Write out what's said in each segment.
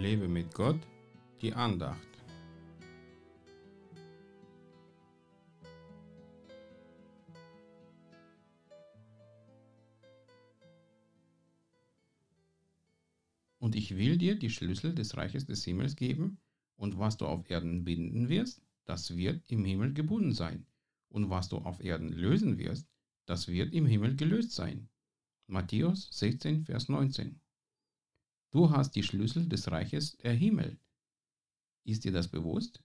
Lebe mit Gott, die Andacht. Und ich will dir die Schlüssel des Reiches des Himmels geben, und was du auf Erden binden wirst, das wird im Himmel gebunden sein, und was du auf Erden lösen wirst, das wird im Himmel gelöst sein. Matthäus 16, Vers 19. Du hast die Schlüssel des Reiches der Himmel. Ist dir das bewusst?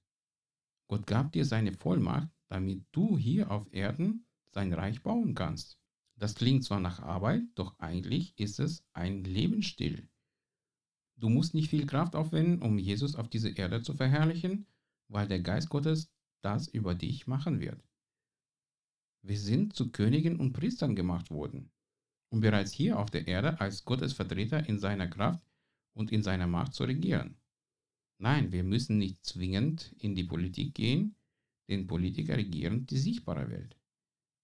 Gott gab dir seine Vollmacht, damit du hier auf Erden sein Reich bauen kannst. Das klingt zwar nach Arbeit, doch eigentlich ist es ein Lebensstil. Du musst nicht viel Kraft aufwenden, um Jesus auf diese Erde zu verherrlichen, weil der Geist Gottes das über dich machen wird. Wir sind zu Königen und Priestern gemacht worden, um bereits hier auf der Erde als Gottes Vertreter in seiner Kraft und in seiner Macht zu regieren. Nein, wir müssen nicht zwingend in die Politik gehen, denn Politiker regieren die sichtbare Welt.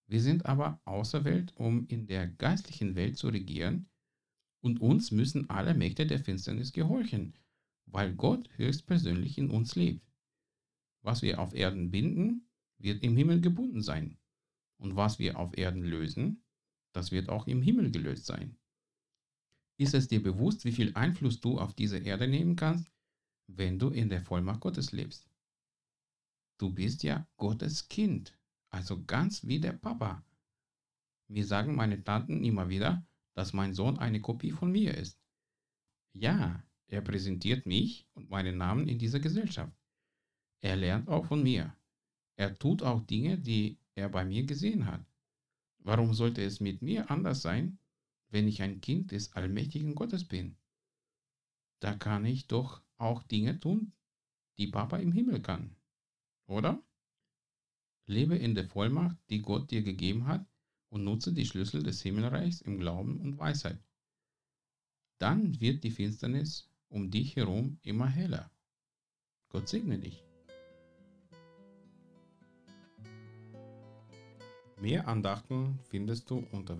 Wir sind aber auserwählt, um in der geistlichen Welt zu regieren, und uns müssen alle Mächte der Finsternis gehorchen, weil Gott höchstpersönlich in uns lebt. Was wir auf Erden binden, wird im Himmel gebunden sein. Und was wir auf Erden lösen, das wird auch im Himmel gelöst sein. Ist es dir bewusst, wie viel Einfluss du auf diese Erde nehmen kannst, wenn du in der Vollmacht Gottes lebst? Du bist ja Gottes Kind, also ganz wie der Papa. Mir sagen meine Tanten immer wieder, dass mein Sohn eine Kopie von mir ist. Ja, er präsentiert mich und meinen Namen in dieser Gesellschaft. Er lernt auch von mir. Er tut auch Dinge, die er bei mir gesehen hat. Warum sollte es mit mir anders sein, wenn ich ein Kind des allmächtigen Gottes bin? Da kann ich doch auch Dinge tun, die Papa im Himmel kann. Oder? Lebe in der Vollmacht, die Gott dir gegeben hat, und nutze die Schlüssel des Himmelreichs im Glauben und Weisheit. Dann wird die Finsternis um dich herum immer heller. Gott segne dich. Mehr Andachten findest du unter